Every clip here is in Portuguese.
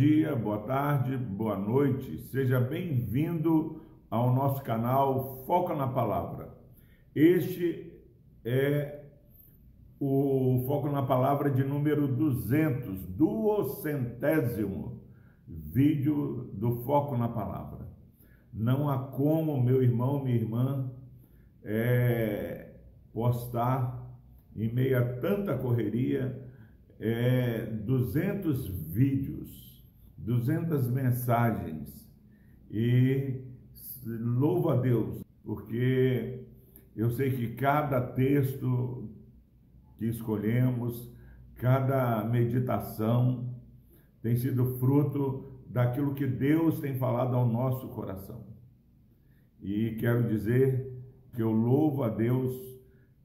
dia, boa tarde, boa noite. Seja bem-vindo ao nosso canal Foca na Palavra. Este é o Foco na Palavra de número 200, duocentésimo vídeo do Foco na Palavra. Não há como, meu irmão, minha irmã, é, postar em meio a tanta correria é, 200 vídeos, 200 mensagens e louvo a Deus, porque eu sei que cada texto que escolhemos, cada meditação tem sido fruto daquilo que Deus tem falado ao nosso coração. E quero dizer que eu louvo a Deus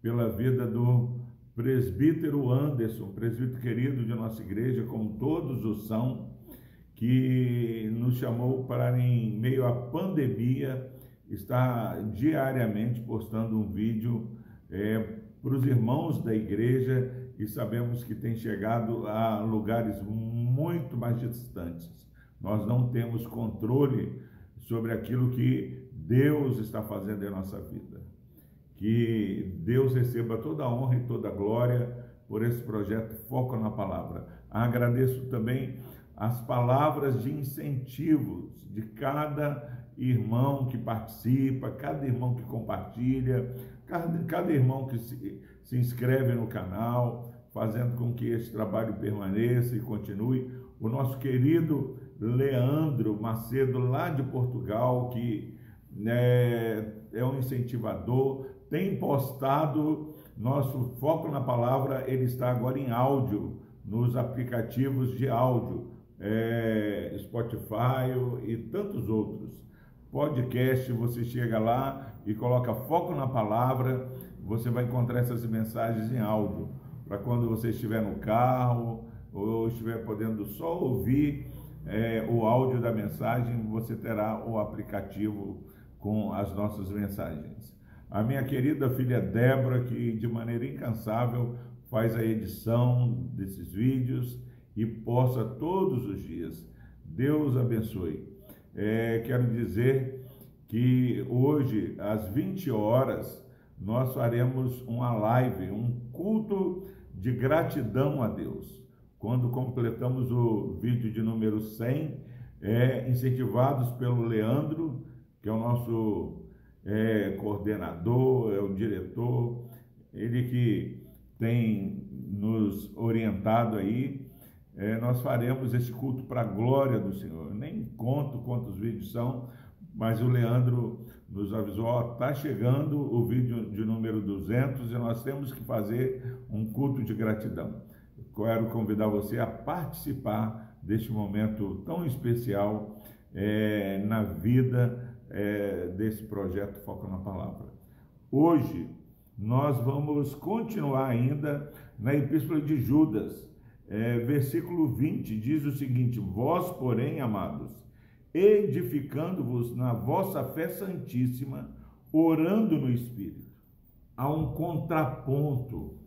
pela vida do presbítero Anderson, presbítero querido de nossa igreja, como todos os são, que nos chamou para, em meio à pandemia, estar diariamente postando um vídeo é, para os irmãos da igreja e sabemos que tem chegado a lugares muito mais distantes. Nós não temos controle sobre aquilo que Deus está fazendo em nossa vida. Que Deus receba toda a honra e toda a glória por esse projeto Foco na Palavra. Agradeço também as palavras de incentivos de cada irmão que participa, cada irmão que compartilha, cada, cada irmão que se, se inscreve no canal, fazendo com que esse trabalho permaneça e continue. O nosso querido Leandro Macedo, lá de Portugal, que né, é um incentivador, tem postado nosso foco na palavra, ele está agora em áudio, nos aplicativos de áudio, é, Spotify e tantos outros. Podcast, você chega lá e coloca foco na palavra, você vai encontrar essas mensagens em áudio, para quando você estiver no carro ou estiver podendo só ouvir é, o áudio da mensagem, você terá o aplicativo com as nossas mensagens a minha querida filha Débora, que de maneira incansável faz a edição desses vídeos e posta todos os dias. Deus abençoe. É, quero dizer que hoje, às 20 horas, nós faremos uma live, um culto de gratidão a Deus. Quando completamos o vídeo de número 100, é, incentivados pelo Leandro, que é o nosso é coordenador, é o diretor, ele que tem nos orientado aí. É, nós faremos esse culto para a glória do Senhor. Eu nem conto quantos vídeos são, mas o Leandro nos avisou, está chegando o vídeo de número 200 e nós temos que fazer um culto de gratidão. Quero convidar você a participar deste momento tão especial é, na vida é, desse projeto Foco na Palavra. Hoje, nós vamos continuar ainda na Epístola de Judas, é, versículo 20, diz o seguinte: Vós, porém, amados, edificando-vos na vossa fé santíssima, orando no Espírito. Há um contraponto,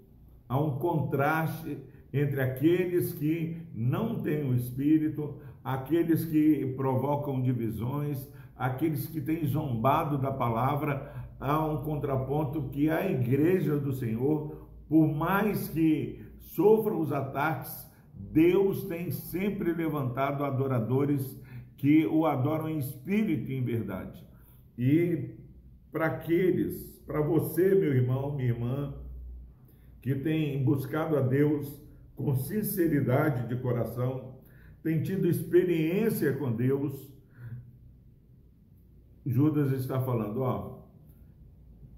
há um contraste entre aqueles que não têm o Espírito, aqueles que provocam divisões, aqueles que têm zombado da palavra, há um contraponto que a igreja do Senhor, por mais que sofram os ataques, Deus tem sempre levantado adoradores que o adoram em espírito e em verdade. E para aqueles, para você, meu irmão, minha irmã, que tem buscado a Deus com sinceridade de coração, tem tido experiência com Deus, Judas está falando, ó,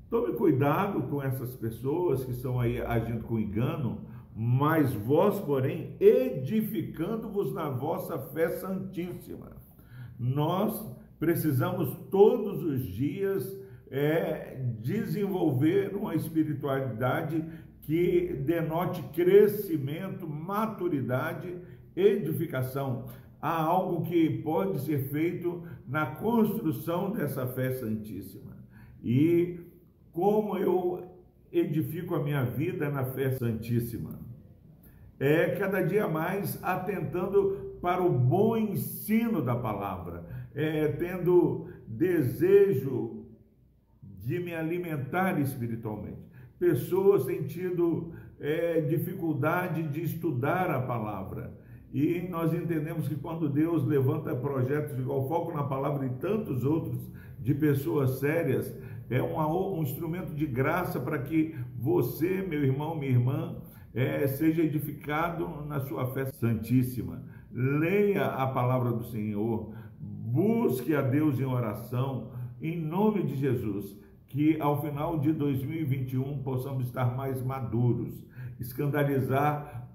tome cuidado com essas pessoas que estão aí agindo com engano, mas vós, porém, edificando-vos na vossa fé santíssima. Nós precisamos todos os dias é, desenvolver uma espiritualidade que denote crescimento, maturidade, edificação há algo que pode ser feito na construção dessa fé santíssima. E como eu edifico a minha vida na fé santíssima? É cada dia mais atentando para o bom ensino da palavra, é, tendo desejo de me alimentar espiritualmente. Pessoas têm tido é, dificuldade de estudar a palavra. E nós entendemos que quando Deus levanta projetos igual Foco na Palavra e tantos outros de pessoas sérias, é um, um instrumento de graça para que você, meu irmão, minha irmã, é, seja edificado na sua fé santíssima. Leia a palavra do Senhor, busque a Deus em oração, em nome de Jesus, que ao final de 2021 possamos estar mais maduros, escandalizar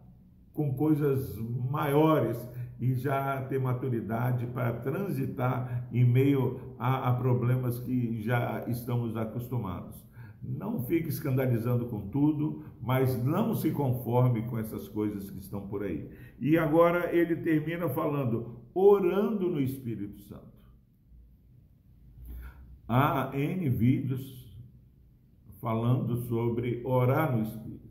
com coisas maiores e já ter maturidade para transitar em meio a, a problemas que já estamos acostumados. Não fique escandalizando com tudo, mas não se conforme com essas coisas que estão por aí. E agora ele termina falando, orando no Espírito Santo. Há N vídeos falando sobre orar no Espírito.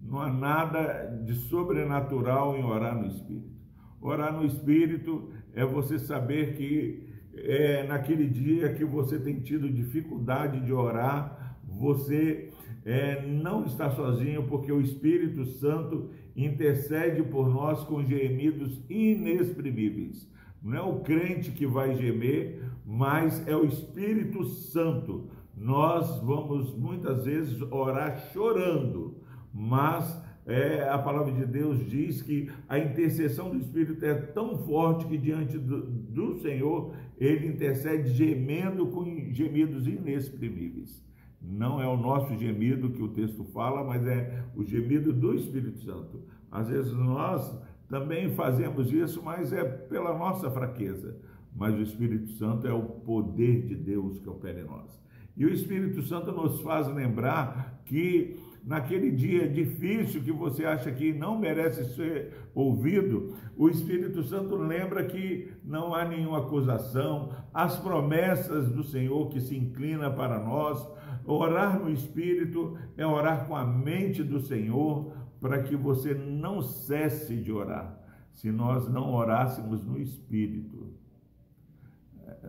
Não há nada de sobrenatural em orar no Espírito. Orar no Espírito é você saber que é, naquele dia que você tem tido dificuldade de orar, você é, não está sozinho, porque o Espírito Santo intercede por nós com gemidos inexprimíveis. Não é o crente que vai gemer, mas é o Espírito Santo. Nós vamos muitas vezes orar chorando, mas é, a palavra de Deus diz que a intercessão do Espírito é tão forte que diante do, do Senhor ele intercede gemendo com gemidos inexprimíveis. Não é o nosso gemido que o texto fala, mas é o gemido do Espírito Santo. Às vezes nós também fazemos isso, mas é pela nossa fraqueza. Mas o Espírito Santo é o poder de Deus que opera em nós. E o Espírito Santo nos faz lembrar que naquele dia difícil que você acha que não merece ser ouvido, o Espírito Santo lembra que não há nenhuma acusação, as promessas do Senhor que se inclina para nós. Orar no Espírito é orar com a mente do Senhor para que você não cesse de orar. Se nós não orássemos no Espírito,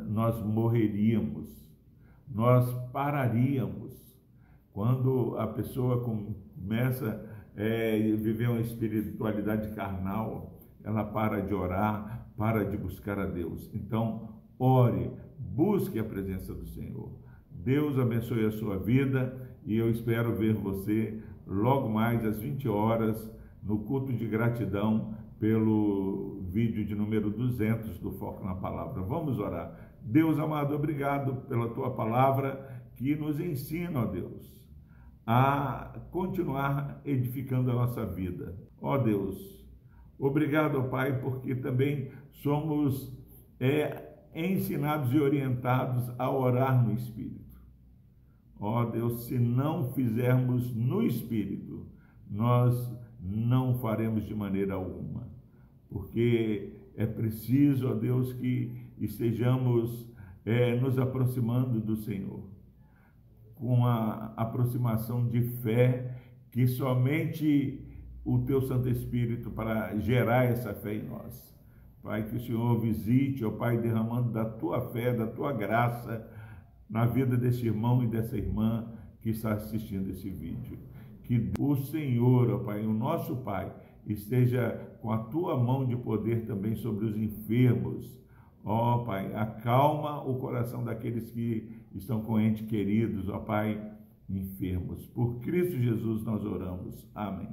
nós morreríamos nós pararíamos. Quando a pessoa começa a é, viver uma espiritualidade carnal, ela para de orar, para de buscar a Deus. Então, ore, busque a presença do Senhor. Deus abençoe a sua vida e eu espero ver você logo mais às 20 horas no culto de gratidão pelo vídeo de número 200 do Foco na Palavra. Vamos orar. Deus amado, obrigado pela tua palavra que nos ensina, ó Deus, a continuar edificando a nossa vida. Ó Deus, obrigado, Pai, porque também somos é, ensinados e orientados a orar no Espírito. Ó Deus, se não fizermos no Espírito, nós não faremos de maneira alguma, porque é preciso, ó Deus, que estejamos é, nos aproximando do Senhor, com a aproximação de fé que somente o Teu Santo Espírito para gerar essa fé em nós. Pai, que o Senhor visite, ó Pai, derramando da Tua fé, da Tua graça na vida desse irmão e dessa irmã que está assistindo esse vídeo. Que o Senhor, ó Pai, o nosso Pai, esteja com a Tua mão de poder também sobre os enfermos, Ó oh, Pai, acalma o coração daqueles que estão com entes queridos, ó oh, Pai, enfermos. Por Cristo Jesus nós oramos. Amém.